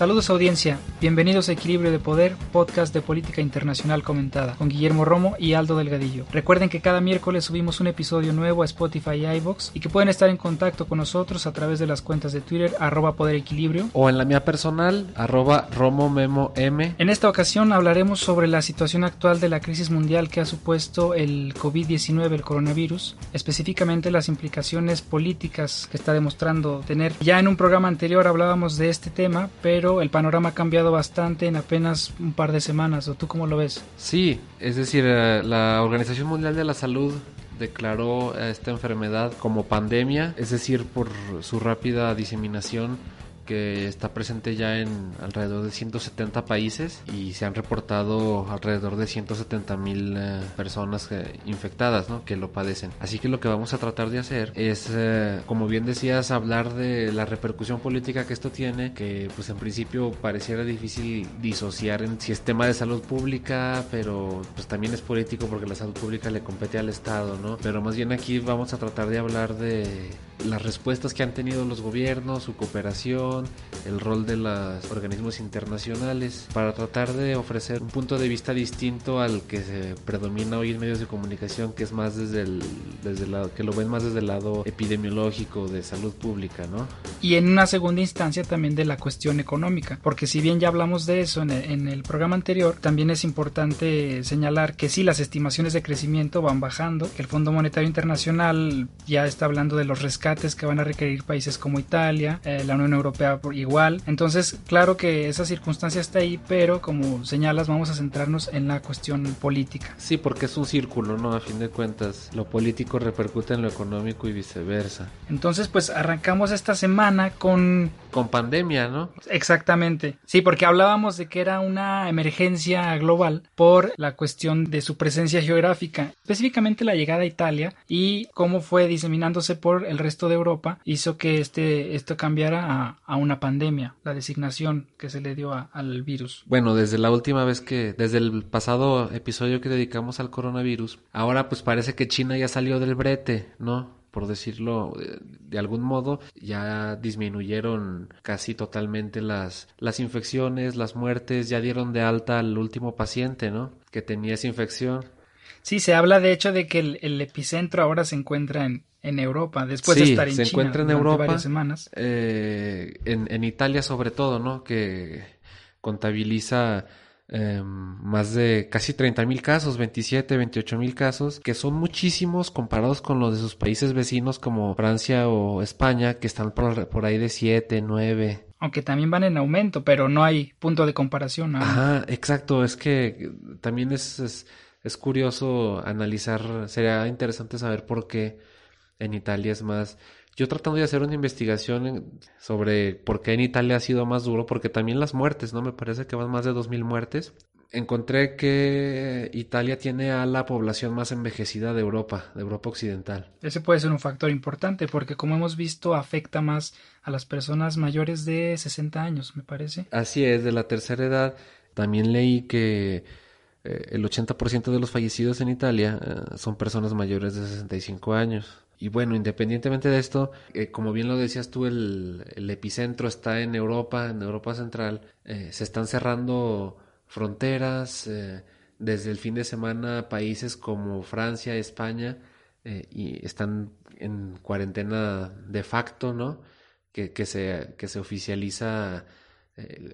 Saludos audiencia, bienvenidos a Equilibrio de Poder, podcast de política internacional comentada, con Guillermo Romo y Aldo Delgadillo. Recuerden que cada miércoles subimos un episodio nuevo a Spotify y iVoox y que pueden estar en contacto con nosotros a través de las cuentas de Twitter arroba Poder Equilibrio o en la mía personal arroba Romo Memo M. En esta ocasión hablaremos sobre la situación actual de la crisis mundial que ha supuesto el COVID-19, el coronavirus, específicamente las implicaciones políticas que está demostrando tener. Ya en un programa anterior hablábamos de este tema, pero el panorama ha cambiado bastante en apenas un par de semanas. ¿O tú cómo lo ves? Sí, es decir, eh, la Organización Mundial de la Salud declaró esta enfermedad como pandemia, es decir, por su rápida diseminación que está presente ya en alrededor de 170 países y se han reportado alrededor de 170 mil eh, personas eh, infectadas ¿no? que lo padecen. Así que lo que vamos a tratar de hacer es, eh, como bien decías, hablar de la repercusión política que esto tiene, que pues en principio pareciera difícil disociar en si es tema de salud pública, pero pues también es político porque la salud pública le compete al Estado, ¿no? Pero más bien aquí vamos a tratar de hablar de las respuestas que han tenido los gobiernos, su cooperación, el rol de los organismos internacionales, para tratar de ofrecer un punto de vista distinto al que se predomina hoy en medios de comunicación, que es más desde el, desde lado, que lo ven más desde el lado epidemiológico, de salud pública, ¿no? Y en una segunda instancia también de la cuestión económica, porque si bien ya hablamos de eso en el, en el programa anterior, también es importante señalar que sí, las estimaciones de crecimiento van bajando, que el Fondo Monetario Internacional ya está hablando de los rescates que van a requerir países como Italia, eh, la Unión Europea por igual. Entonces, claro que esa circunstancia está ahí, pero como señalas, vamos a centrarnos en la cuestión política. Sí, porque es un círculo, ¿no? A fin de cuentas, lo político repercute en lo económico y viceversa. Entonces, pues arrancamos esta semana con... Con pandemia, ¿no? Exactamente. Sí, porque hablábamos de que era una emergencia global por la cuestión de su presencia geográfica, específicamente la llegada a Italia y cómo fue diseminándose por el resto de Europa hizo que este, esto cambiara a, una pandemia, la designación que se le dio al virus. Bueno, desde la última vez que, desde el pasado episodio que dedicamos al coronavirus, ahora pues parece que China ya salió del brete, ¿no? Por decirlo de algún modo, ya disminuyeron casi totalmente las, las infecciones, las muertes, ya dieron de alta al último paciente, ¿no? Que tenía esa infección. Sí, se habla de hecho de que el epicentro ahora se encuentra en, en Europa, después de estar en se encuentra en Europa, varias semanas. Eh, en, Italia sobre todo, ¿no? Que contabiliza em, más de casi 30 mil casos, 27, 28 mil casos, que son muchísimos comparados con los de sus países vecinos como Francia o España, que están por, por ahí de 7, 9. Aunque también van en aumento, pero no hay punto de comparación. Ajá, exacto, es que también es, es curioso analizar, sería interesante saber por qué en Italia es más... Yo tratando de hacer una investigación sobre por qué en Italia ha sido más duro, porque también las muertes, ¿no? Me parece que van más de 2.000 muertes. Encontré que Italia tiene a la población más envejecida de Europa, de Europa Occidental. Ese puede ser un factor importante porque como hemos visto afecta más a las personas mayores de 60 años, me parece. Así es, de la tercera edad. También leí que eh, el 80% de los fallecidos en Italia eh, son personas mayores de 65 años. Y bueno, independientemente de esto, eh, como bien lo decías tú, el, epicentro está en Europa, en Europa Central. Eh, se están cerrando fronteras. Eh, desde el fin de semana, países como Francia, España, y están en cuarentena de facto, ¿no? Que, que, se, que se oficializa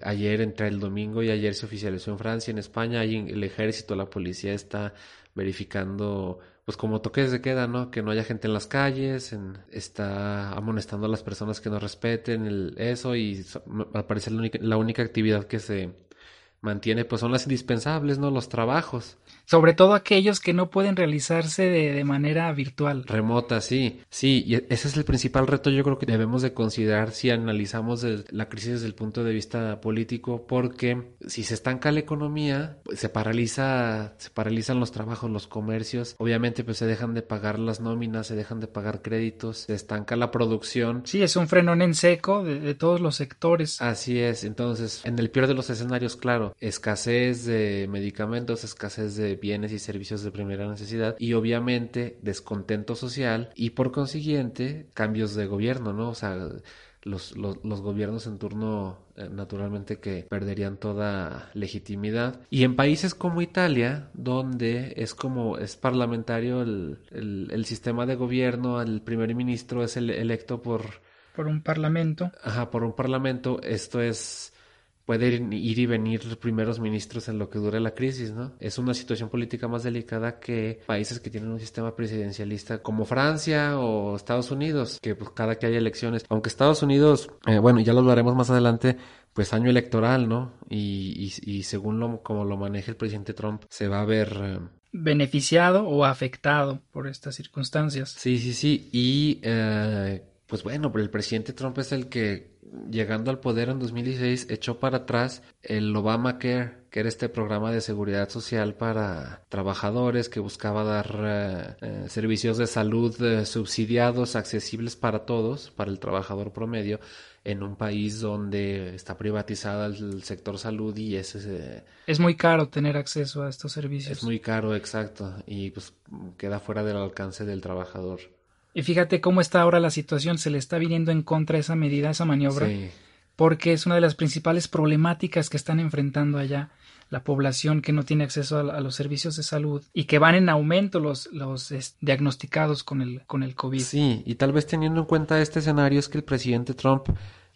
ayer entre el domingo y ayer se oficializó en Francia, en España, ahí el ejército, la policía está verificando pues como toques de queda, ¿no? Que no haya gente en las calles, está amonestando a las personas que no respeten el, eso y al parecer la única, la única actividad que se mantiene pues son las indispensables, ¿no? Los trabajos. Sobre todo aquellos que no pueden realizarse de, manera virtual. Remota, sí. Sí, y ese es el principal reto yo creo que debemos de considerar si analizamos la crisis desde el punto de vista político, porque si se estanca la economía, pues, se paraliza, se paralizan los trabajos, los comercios, obviamente pues se dejan de pagar las nóminas, se dejan de pagar créditos, se estanca la producción. Sí, es un frenón en seco de, de todos los sectores. Así es, entonces, en el peor de los escenarios, claro, escasez de medicamentos, escasez de bienes y servicios de primera necesidad y obviamente descontento social y por consiguiente cambios de gobierno, ¿no? O sea, los, los, los, gobiernos en turno eh, naturalmente que perderían toda legitimidad. Y en países como Italia, donde es como es parlamentario el, el, el sistema de gobierno, el primer ministro es el, electo por... Por un parlamento. Ajá, por un parlamento. Esto es puede ir, y venir primeros ministros en lo que dure la crisis, ¿no? Es una situación política más delicada que países que tienen un sistema presidencialista como Francia o Estados Unidos, que pues cada que hay elecciones, aunque Estados Unidos, eh, bueno, ya lo hablaremos más adelante, pues año electoral, ¿no? Y, y, según lo, como lo maneja el presidente Trump, se va a ver... Eh, beneficiado o afectado por estas circunstancias. Sí, sí, sí. Y eh, pues bueno, el presidente Trump es el que llegando al poder en 2016, echó para atrás el Obamacare, que era este programa de seguridad social para trabajadores que buscaba dar eh, eh, servicios de salud eh, subsidiados, accesibles para todos, para el trabajador promedio, en un país donde está privatizada el sector salud y es... es muy caro tener acceso a estos servicios. Es muy caro, exacto, y pues queda fuera del alcance del trabajador. Y fíjate cómo está ahora la situación, se le está viniendo en contra esa medida, esa maniobra, porque es una de las principales problemáticas que están enfrentando allá la población que no tiene acceso a, los servicios de salud y que van en aumento los, los diagnosticados con el, con el COVID. Sí, y tal vez teniendo en cuenta este escenario es que el presidente Trump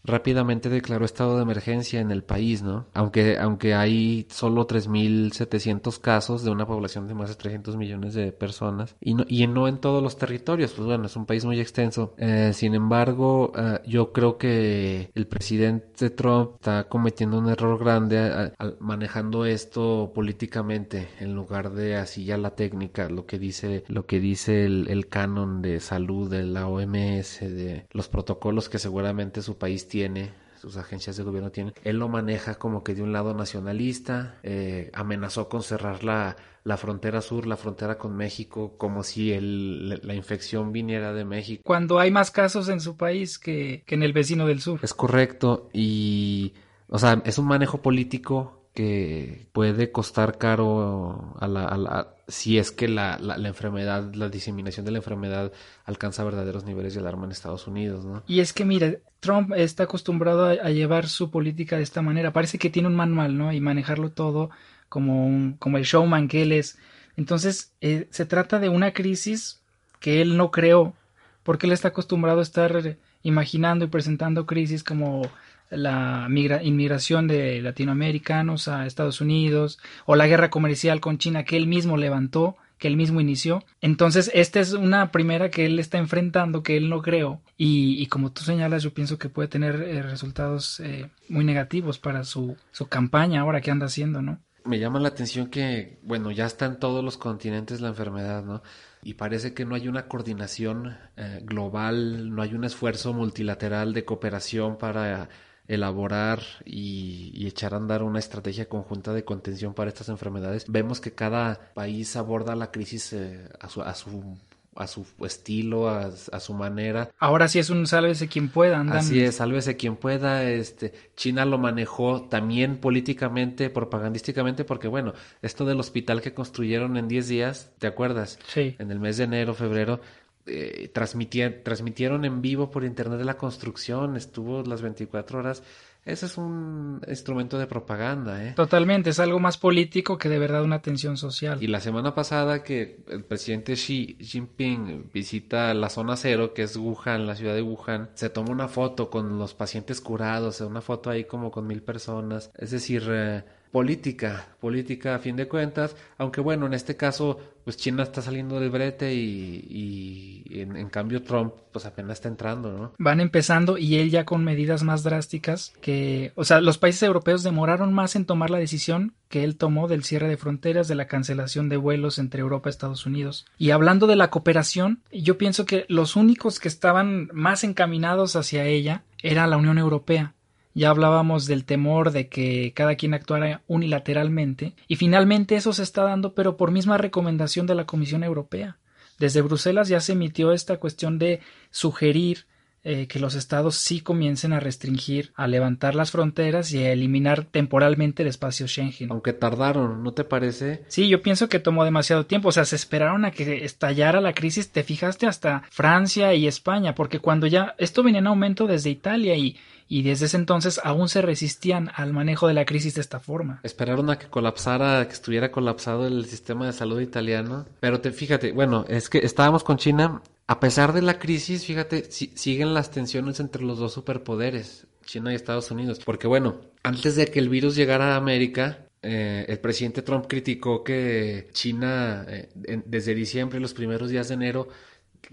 rápidamente declaró estado de emergencia en el país, ¿no? Aunque, aunque hay solo 3.700 casos de una población de más de 300 millones de personas y no, y no en todos los territorios, pues bueno, es un país muy extenso. Eh, sin embargo, eh, yo creo que el presidente Trump está cometiendo un error grande manejando esto políticamente en lugar de así ya la técnica, lo que dice, lo que dice el, el canon de salud de la OMS, de los protocolos que seguramente su país tiene, sus agencias de gobierno tienen, él lo maneja como que de un lado nacionalista, eh, amenazó con cerrar la, la, frontera sur, la frontera con México, como si el, la infección viniera de México. Cuando hay más casos en su país que, que en el vecino del sur. Es correcto, y, o sea, es un manejo político que puede costar caro a la, a si es que la, la, enfermedad, la diseminación de la enfermedad alcanza verdaderos niveles de alarma en Estados Unidos, ¿no? Y es que, mire, Trump está acostumbrado a, llevar su política de esta manera. Parece que tiene un manual, ¿no? Y manejarlo todo como, un, como el showman que él es. Entonces, eh, se trata de una crisis que él no creó, porque él está acostumbrado a estar imaginando y presentando crisis como la inmigración de latinoamericanos a Estados Unidos o la guerra comercial con China que él mismo levantó, que él mismo inició. Entonces, esta es una primera que él está enfrentando, que él no creó. Y, como tú señalas, yo pienso que puede tener eh, resultados eh, muy negativos para su, su campaña ahora que anda haciendo, ¿no? Me llama la atención que, bueno, ya está en todos los continentes la enfermedad, ¿no? y parece que no hay una coordinación eh, global, no hay un esfuerzo multilateral de cooperación para elaborar y, echar a andar una estrategia conjunta de contención para estas enfermedades. Vemos que cada país aborda la crisis eh, a, su, a, su, a su estilo, a, su manera. Ahora sí es un sálvese quien pueda. Así es, sálvese quien pueda. Este, China lo manejó también políticamente, propagandísticamente, porque bueno, esto del hospital que construyeron en 10 días, ¿te acuerdas? Sí. En el mes de enero, febrero, eh, transmitieron en vivo por internet de la construcción, estuvo las 24 horas. Ese es un instrumento de propaganda, ¿eh? Totalmente, es algo más político que de verdad una atención social. Y la semana pasada que el presidente Xi Jinping visita la zona cero, que es Wuhan, la ciudad de Wuhan, se toma una foto con los pacientes curados, una foto ahí como con mil personas. Es decir, eh, política, política a fin de cuentas, aunque bueno, en este caso, pues China está saliendo del brete y, en, cambio Trump pues apenas está entrando, ¿no? Van empezando y él ya con medidas más drásticas que, o sea, los países europeos demoraron más en tomar la decisión que él tomó del cierre de fronteras, de la cancelación de vuelos entre Europa y Estados Unidos. Y hablando de la cooperación, yo pienso que los únicos que estaban más encaminados hacia ella era la Unión Europea ya hablábamos del temor de que cada quien actuara unilateralmente, y finalmente eso se está dando, pero por misma recomendación de la Comisión Europea. Desde Bruselas ya se emitió esta cuestión de sugerir eh, que los estados sí comiencen a restringir, a levantar las fronteras y a eliminar temporalmente el espacio Schengen. Aunque tardaron, ¿no te parece? Sí, yo pienso que tomó demasiado tiempo, o sea, se esperaron a que estallara la crisis, te fijaste hasta Francia y España, porque cuando ya esto venía en aumento desde Italia y y desde ese entonces aún se resistían al manejo de la crisis de esta forma. Esperaron a que colapsara, que estuviera colapsado el sistema de salud italiano. Pero te fíjate, bueno, es que estábamos con China a pesar de la crisis, fíjate, siguen las tensiones entre los dos superpoderes, China y Estados Unidos. Porque bueno, antes de que el virus llegara a América, eh, el presidente Trump criticó que China, eh, desde diciembre, los primeros días de enero,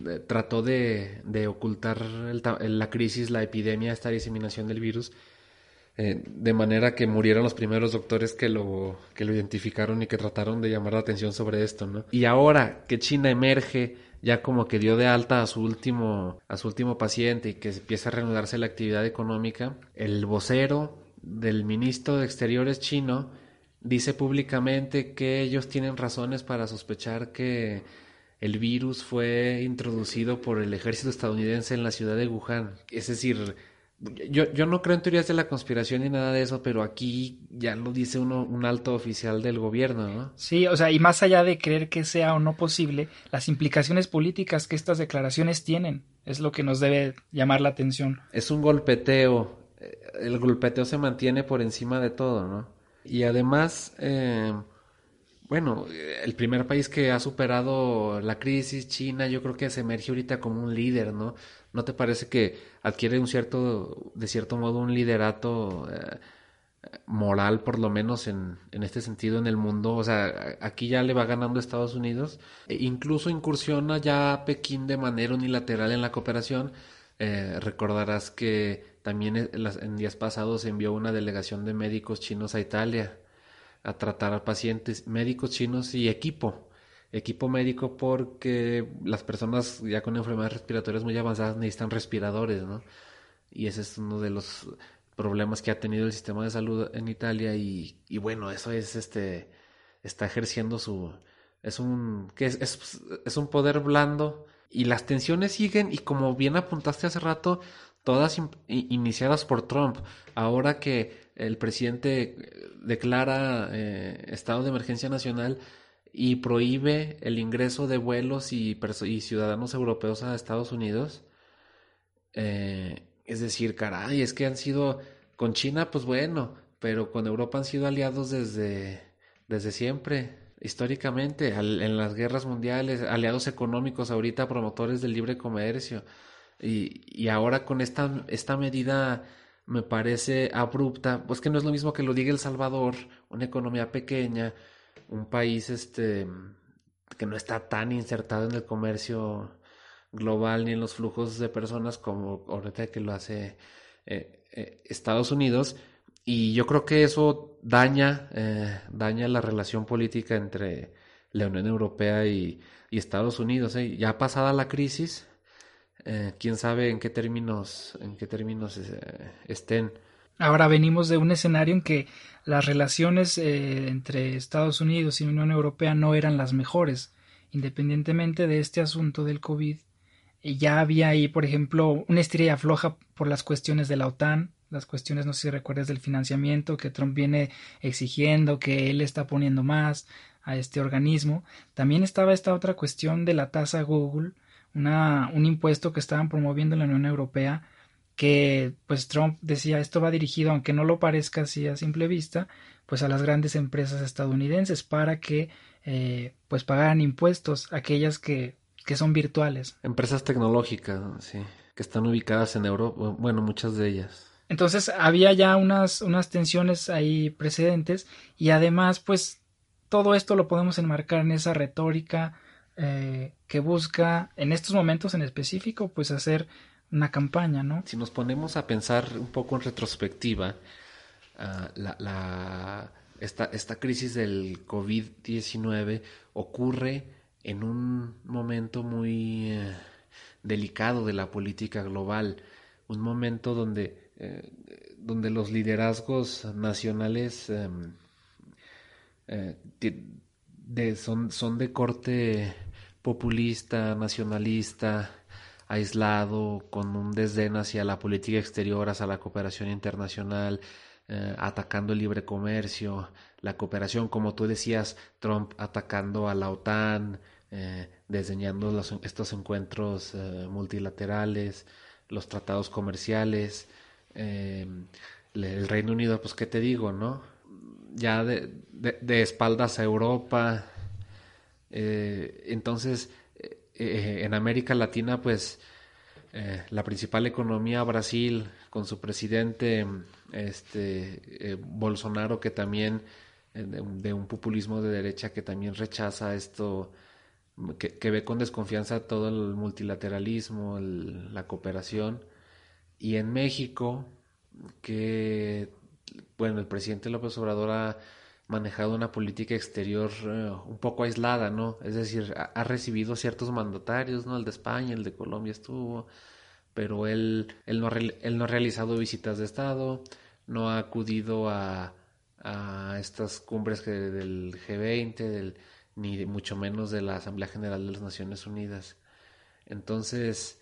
eh, trató de, ocultar la crisis, la epidemia, esta diseminación del virus, de manera que murieron los primeros doctores que lo, que lo identificaron y que trataron de llamar la atención sobre esto, ¿no? Y ahora que China emerge ya como que dio de alta a su último, a su último paciente y que empieza a reanudarse la actividad económica, el vocero del ministro de Exteriores chino dice públicamente que ellos tienen razones para sospechar que el virus fue introducido por el ejército estadounidense en la ciudad de Wuhan. Es decir, yo, yo no creo en teorías de la conspiración ni nada de eso, pero aquí ya lo dice uno, un alto oficial del gobierno, ¿no? Sí, o sea, y más allá de creer que sea o no posible, las implicaciones políticas que estas declaraciones tienen es lo que nos debe llamar la atención. Es un golpeteo, eh, el golpeteo se mantiene por encima de todo, ¿no? Y además, eh, bueno, el primer país que ha superado la crisis, China, yo creo que se emerge ahorita como un líder, ¿no? ¿No te parece que adquiere un cierto, de cierto modo, un liderato eh, moral, por lo menos en, este sentido, en el mundo? O sea, aquí ya le va ganando Estados Unidos. E incluso incursiona ya Pekín de manera unilateral en la cooperación. Eh, recordarás que también en días pasados envió una delegación de médicos chinos a Italia a tratar a pacientes médicos chinos y equipo, equipo médico porque las personas ya con enfermedades respiratorias muy avanzadas necesitan respiradores, ¿no? Y ese es uno de los problemas que ha tenido el sistema de salud en Italia y, y bueno, eso es este, está ejerciendo su, es un, que es, es, es un poder blando y las tensiones siguen y como bien apuntaste hace rato, todas iniciadas por Trump. Ahora que el presidente declara eh, estado de emergencia nacional y prohíbe el ingreso de vuelos y, ciudadanos europeos a Estados Unidos. Eh, es decir, caray, es que han sido con China, pues bueno, pero con Europa han sido aliados desde, desde siempre, históricamente, en las guerras mundiales, aliados económicos, ahorita promotores del libre comercio. Y, y ahora con esta, esta medida me parece abrupta, pues que no es lo mismo que lo diga El Salvador, una economía pequeña, un país este que no está tan insertado en el comercio global ni en los flujos de personas como ahorita que lo hace eh, eh, Estados Unidos y yo creo que eso daña eh, daña la relación política entre la Unión Europea y, y Estados Unidos ya pasada la crisis quién sabe en qué términos, en qué términos estén. Ahora venimos de un escenario en que las relaciones eh, entre Estados Unidos y Unión Europea no eran las mejores, independientemente de este asunto del COVID. Ya había ahí, por ejemplo, una estrella floja por las cuestiones de la OTAN, las cuestiones, no sé si recuerdas, del financiamiento que Trump viene exigiendo, que él está poniendo más a este organismo. También estaba esta otra cuestión de la tasa Google, una, un impuesto que estaban promoviendo en la Unión Europea que pues Trump decía esto va dirigido aunque no lo parezca así a simple vista pues a las grandes empresas estadounidenses para que eh, pues pagaran impuestos aquellas que, que son virtuales empresas tecnológicas sí que están ubicadas en Europa bueno muchas de ellas. Entonces había ya unas unas tensiones ahí precedentes y además pues todo esto lo podemos enmarcar en esa retórica eh, que busca en estos momentos en específico pues hacer una campaña, ¿no? Si nos ponemos a pensar un poco en retrospectiva, ah, la, esta, crisis del COVID-19 ocurre en un momento muy eh, delicado de la política global, un momento donde, eh, donde los liderazgos nacionales em, de, son, son de corte populista, nacionalista, aislado, con un desdén hacia la política exterior, hacia la cooperación internacional, eh, atacando el libre comercio, la cooperación, como tú decías, Trump atacando a la OTAN, eh, desdeñando estos encuentros eh, multilaterales, los tratados comerciales, el Reino Unido, pues qué te digo, ¿no? Ya de, de, espaldas a Europa. entonces, en América Latina, pues la principal economía, Brasil, con su presidente este eh, Bolsonaro que también eh, de, un populismo de derecha que también rechaza esto que, ve con desconfianza todo el multilateralismo la cooperación. Y en México que bueno el presidente López Obrador ha manejado una política exterior eh, un poco aislada, ¿no? Es decir, ha, recibido ciertos mandatarios, ¿no? El de España, el de Colombia estuvo, pero él, él, no, él no ha realizado visitas de Estado, no ha acudido a, a estas cumbres que, del G20, del, ni mucho menos de la Asamblea General de las Naciones Unidas. Entonces,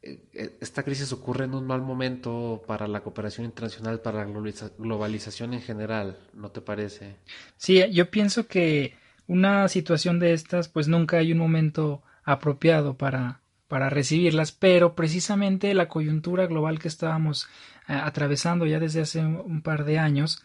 esta crisis ocurre en un mal momento para la cooperación internacional, para la globalización en general, ¿no te parece? Sí, yo pienso que una situación de estas, pues nunca hay un momento apropiado para, para recibirlas, pero precisamente la coyuntura global que estábamos eh, atravesando ya desde hace un par de años,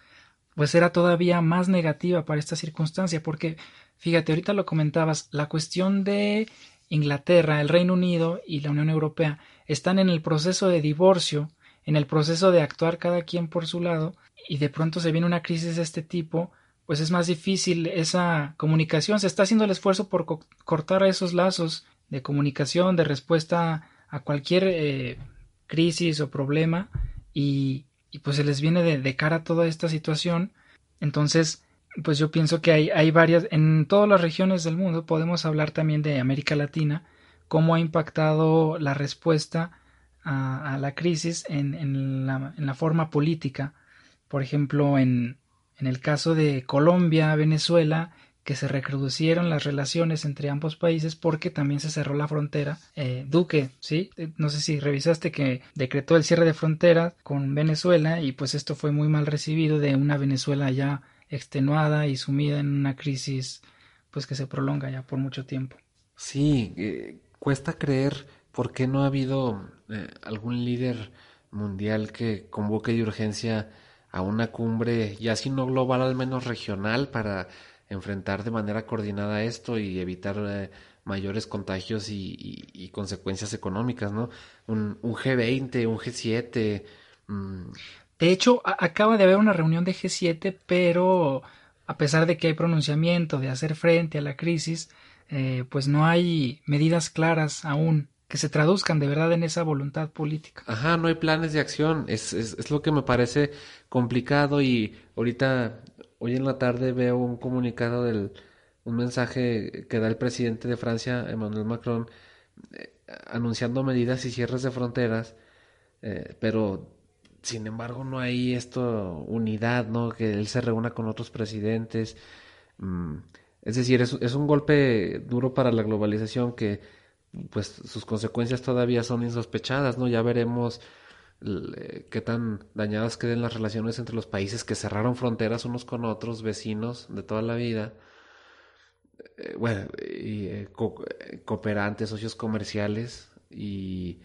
pues era todavía más negativa para esta circunstancia, porque fíjate, ahorita lo comentabas, la cuestión de Inglaterra, el Reino Unido y la Unión Europea están en el proceso de divorcio, en el proceso de actuar cada quien por su lado, y de pronto se viene una crisis de este tipo, pues es más difícil esa comunicación, se está haciendo el esfuerzo por cortar esos lazos de comunicación, de respuesta a cualquier eh, crisis o problema y, pues se les viene de, cara toda esta situación. Entonces, pues yo pienso que hay, hay varias, en todas las regiones del mundo, podemos hablar también de América Latina, cómo ha impactado la respuesta a, la crisis en, en, la, en, la, forma política. Por ejemplo, en, en el caso de Colombia, Venezuela, que se recrudecieron las relaciones entre ambos países porque también se cerró la frontera. Eh, Duque, ¿sí? Eh, no sé si revisaste que decretó el cierre de frontera con Venezuela y pues esto fue muy mal recibido de una Venezuela ya extenuada y sumida en una crisis pues que se prolonga ya por mucho tiempo. Sí, eh, cuesta creer por qué no ha habido algún líder mundial que convoque de urgencia a una cumbre, ya si no global, al menos regional, para enfrentar de manera coordinada esto y evitar eh, mayores contagios y, consecuencias económicas, ¿no? Un, G20, un G7. Mm. De hecho, acaba de haber una reunión de G7, pero a pesar de que hay pronunciamiento de hacer frente a la crisis, eh, pues no hay medidas claras aún que se traduzcan de verdad en esa voluntad política. Ajá, no hay planes de acción, es, es, lo que me parece complicado y ahorita Hoy en la tarde veo un comunicado del un mensaje que da el presidente de Francia, Emmanuel Macron, eh, anunciando medidas y cierres de fronteras, eh, pero sin embargo no hay esto unidad, ¿no? Que él se reúna con otros presidentes. Mm, es decir, es, un golpe duro para la globalización que pues sus consecuencias todavía son insospechadas, ¿no? Ya veremos eh, qué tan dañadas queden las relaciones entre los países que cerraron fronteras unos con otros, vecinos de toda la vida, eh, bueno, eh, cooperantes, socios comerciales y,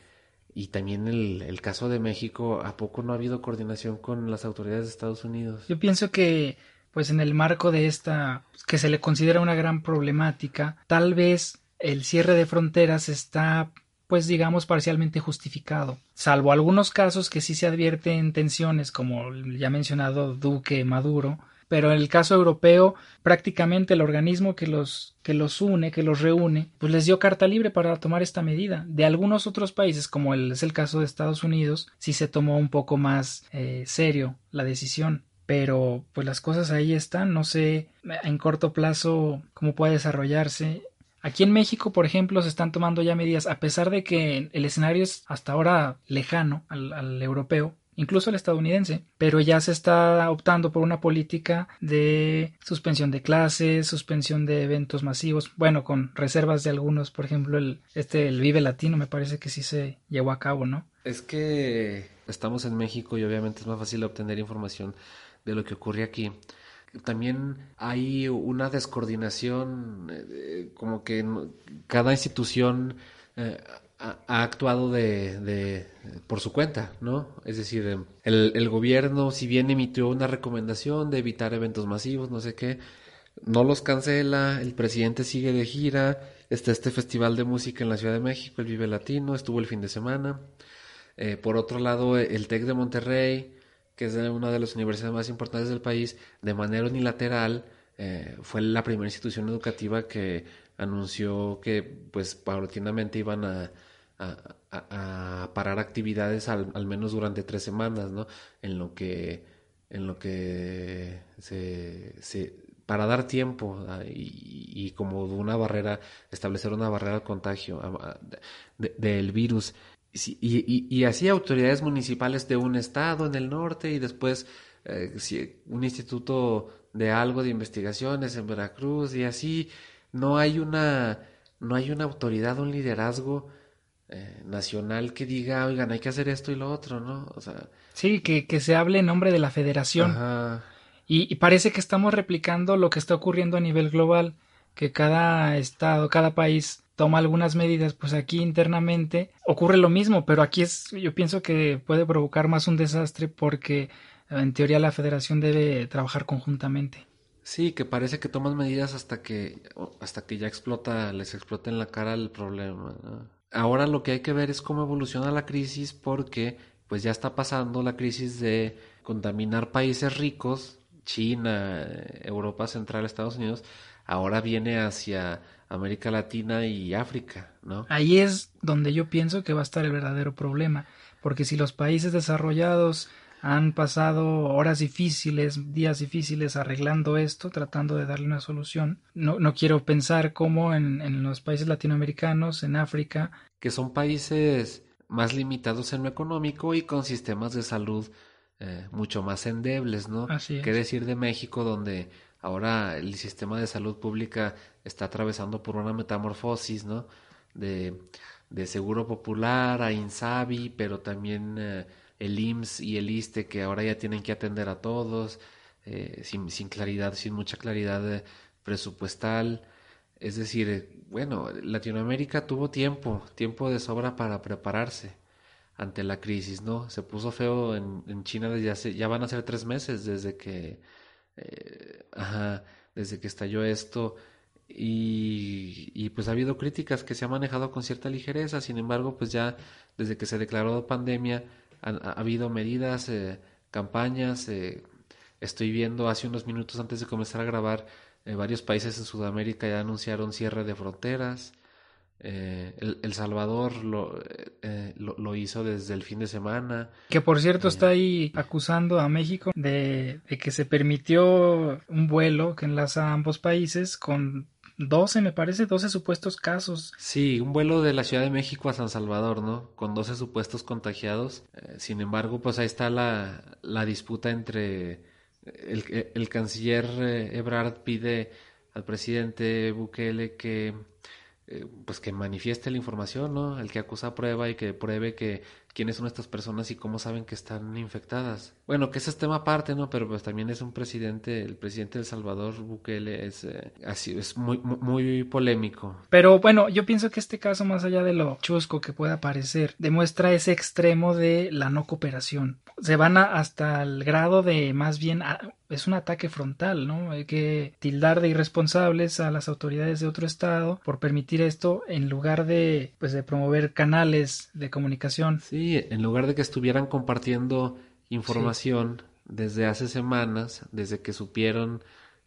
y también el, el, caso de México, ¿a poco no ha habido coordinación con las autoridades de Estados Unidos? Yo pienso que pues en el marco de esta que se le considera una gran problemática, tal vez el cierre de fronteras está pues digamos parcialmente justificado, salvo algunos casos que sí se advierten tensiones como ya mencionado Duque Maduro, pero en el caso europeo prácticamente el organismo que los que los une, que los reúne, pues les dio carta libre para tomar esta medida. De algunos otros países, como es el caso de Estados Unidos, sí se tomó un poco más eh, serio la decisión. Pero pues las cosas ahí están, no sé en corto plazo cómo puede desarrollarse Aquí en México, por ejemplo, se están tomando ya medidas, a pesar de que el escenario es hasta ahora lejano al, europeo, incluso el estadounidense, pero ya se está optando por una política de suspensión de clases, suspensión de eventos masivos, bueno, con reservas de algunos, por ejemplo, el este el Vive Latino me parece que sí se llevó a cabo, ¿no? Es que estamos en México y obviamente es más fácil obtener información de lo que ocurre aquí también hay una descoordinación, eh, como que cada institución eh, ha, actuado de, por su cuenta, ¿no? Es decir, em, el, el, gobierno, si bien emitió una recomendación de evitar eventos masivos, no sé qué, no los cancela, el presidente sigue de gira, está este festival de música en la Ciudad de México, el Vive Latino, estuvo el fin de semana. Eh, por otro lado, el TEC de Monterrey, que es una de las universidades más importantes del país, de manera unilateral, eh, fue la primera institución educativa que anunció que pues paulatinamente iban a, a, parar actividades al, menos durante tres semanas, ¿no? En lo que, en lo que se, para dar tiempo y, y, como una barrera, establecer una barrera al contagio del virus. Y, y, así autoridades municipales de un estado en el norte y después eh, un instituto de algo de investigaciones en Veracruz y así no hay una no hay una autoridad un liderazgo eh, nacional que diga oigan hay que hacer esto y lo otro no o sea sí que, que se hable en nombre de la federación y parece que estamos replicando lo que está ocurriendo a nivel global que cada estado cada país toma algunas medidas, pues aquí internamente ocurre lo mismo, pero aquí es, yo pienso que puede provocar más un desastre porque en teoría la federación debe trabajar conjuntamente. Sí, que parece que toman medidas hasta que hasta que ya explota, les explota en la cara el problema. Ahora lo que hay que ver es cómo evoluciona la crisis porque pues ya está pasando la crisis de contaminar países ricos, China, Europa Central, Estados Unidos, ahora viene hacia América Latina y África, ¿no? Ahí es donde yo pienso que va a estar el verdadero problema, porque si los países desarrollados han pasado horas difíciles, días difíciles arreglando esto, tratando de darle una solución. No, no quiero pensar cómo en, en, los países latinoamericanos, en África. Que son países más limitados en lo económico y con sistemas de salud eh, mucho más endebles, ¿no? Así ¿Qué decir de México donde ahora el sistema de salud pública está atravesando por una metamorfosis, ¿no? De, de Seguro Popular a Insabi, pero también eh, el IMSS y el ISTE que ahora ya tienen que atender a todos, eh, sin, sin, claridad, sin mucha claridad eh, presupuestal. Es decir, bueno, Latinoamérica tuvo tiempo, tiempo de sobra para prepararse ante la crisis, ¿no? Se puso feo en, China desde hace, ya van a ser tres meses desde que eh, ajá, desde que estalló esto. Y, y, pues ha habido críticas que se ha manejado con cierta ligereza, sin embargo, pues ya desde que se declaró pandemia ha, habido medidas, eh, campañas. Eh, estoy viendo hace unos minutos antes de comenzar a grabar, varios países en Sudamérica ya anunciaron cierre de fronteras. Eh, el, Salvador eh, lo, lo, hizo desde el fin de semana. Que por cierto está ahí acusando a México de, que se permitió un vuelo que enlaza a ambos países con 12, me parece, 12 supuestos casos. Sí, un vuelo de la Ciudad de México a San Salvador, ¿no? Con 12 supuestos contagiados. Eh, sin embargo, pues ahí está la, la disputa entre el, el canciller Ebrard pide al presidente Bukele que eh, pues que manifieste la información, ¿no? El que acusa prueba y que pruebe que quiénes son estas personas y cómo saben que están infectadas. Bueno, que ese es tema aparte, ¿no? Pero pues también es un presidente, el presidente de El Salvador, Bukele, es eh, así, es muy, muy polémico. Pero bueno, yo pienso que este caso, más allá de lo chusco que pueda parecer, demuestra ese extremo de la no cooperación. Se van hasta el grado de más bien es un ataque frontal, ¿no? Hay que tildar de irresponsables a las autoridades de otro estado por permitir esto en lugar de pues de promover canales de comunicación. Sí, en lugar de que estuvieran compartiendo información desde hace semanas, desde que supieron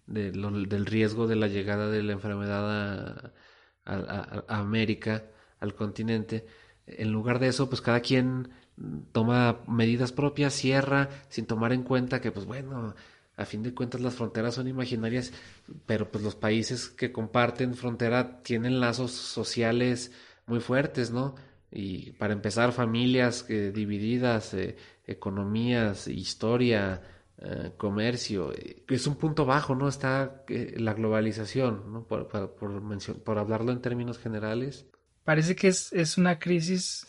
del riesgo de la llegada de la enfermedad a, América, al continente, en lugar de eso, pues cada quien toma medidas propias, cierra, sin tomar en cuenta que, pues bueno, a fin de cuentas las fronteras son imaginarias, pero pues los países que comparten frontera tienen lazos sociales muy fuertes, ¿no? Y para empezar, familias eh, divididas, eh, economías, historia, eh, comercio. Es un punto bajo, ¿no? Está la globalización, ¿no? Por, por, por, hablarlo en términos generales. Parece que es, es una crisis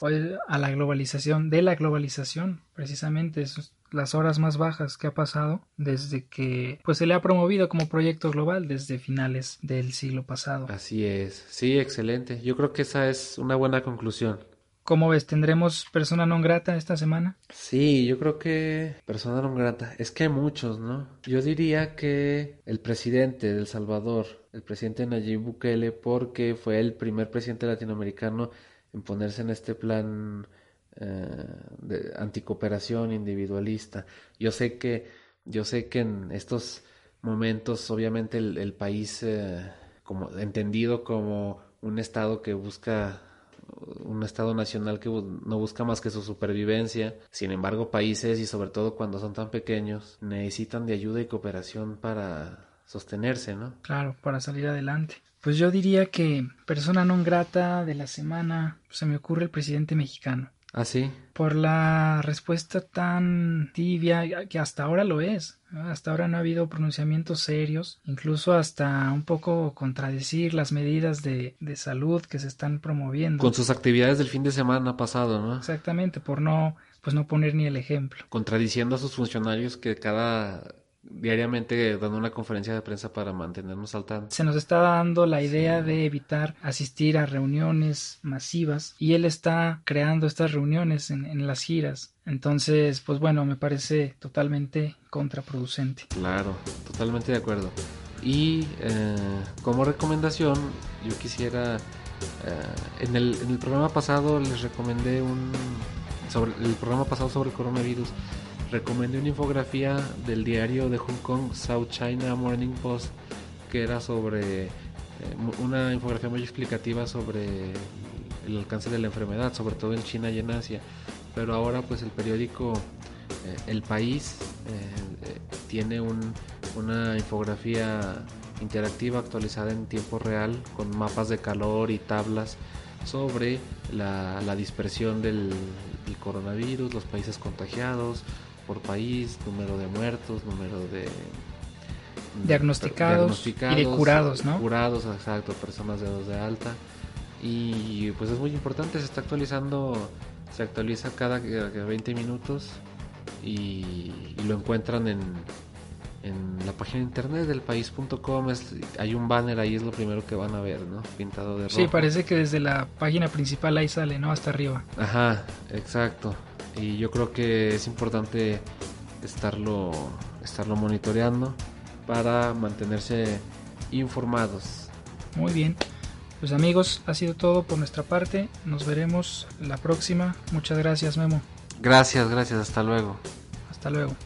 a la globalización, de la globalización, precisamente. Es las horas más bajas que ha pasado desde que pues se le ha promovido como proyecto global desde finales del siglo pasado. Así es. Sí, excelente. Yo creo que esa es una buena conclusión. ¿Cómo ves? ¿Tendremos persona non grata esta semana? Sí, yo creo que persona non grata. Es que hay muchos, ¿no? Yo diría que el presidente de El Salvador, el presidente Nayib Bukele, porque fue el primer presidente latinoamericano en ponerse en este plan eh, de anticooperación individualista. Yo sé que, yo sé que en estos momentos, obviamente, el, país, eh, como entendido como un estado que busca un Estado nacional que no busca más que su supervivencia. Sin embargo, países y sobre todo cuando son tan pequeños necesitan de ayuda y cooperación para sostenerse, ¿no? Claro, para salir adelante. Pues yo diría que persona non grata de la semana se me ocurre el presidente mexicano. ¿Ah, sí? Por la respuesta tan tibia, que hasta ahora lo es. Hasta ahora no ha habido pronunciamientos serios, incluso hasta un poco contradecir las medidas de, de salud que se están promoviendo. Con sus actividades del fin de semana pasado, ¿no? Exactamente, por no, pues no poner ni el ejemplo. Contradiciendo a sus funcionarios que cada diariamente dando una conferencia de prensa para mantenernos al tanto. Se nos está dando la idea de evitar asistir a reuniones masivas y él está creando estas reuniones en, las giras. Entonces, pues bueno, me parece totalmente contraproducente. Claro, totalmente de acuerdo. Y eh, como recomendación, yo quisiera, eh, en, el, en el programa pasado les recomendé un, sobre el programa pasado sobre el coronavirus, recomendé una infografía del diario de Hong Kong, South China Morning Post, que era sobre eh, una infografía muy explicativa sobre el alcance de la enfermedad, sobre todo en China y en Asia. Pero ahora pues el periódico eh, El País eh, tiene una infografía interactiva actualizada en tiempo real con mapas de calor y tablas sobre la, dispersión del, coronavirus, los países contagiados, por país, número de muertos, número de diagnosticados, y de curados, ¿no? Curados, exacto, personas de dos de alta. Y pues es muy importante, se está actualizando, se actualiza cada 20 minutos y, lo encuentran en, en la página de internet del país.com. Hay un banner ahí, es lo primero que van a ver, ¿no? Pintado de rojo. Sí, parece que desde la página principal ahí sale, ¿no? Hasta arriba. Ajá, exacto y yo creo que es importante estarlo, estarlo monitoreando para mantenerse informados. Muy bien. Pues amigos, ha sido todo por nuestra parte. Nos veremos la próxima. Muchas gracias, Memo. Gracias, gracias. Hasta luego. Hasta luego.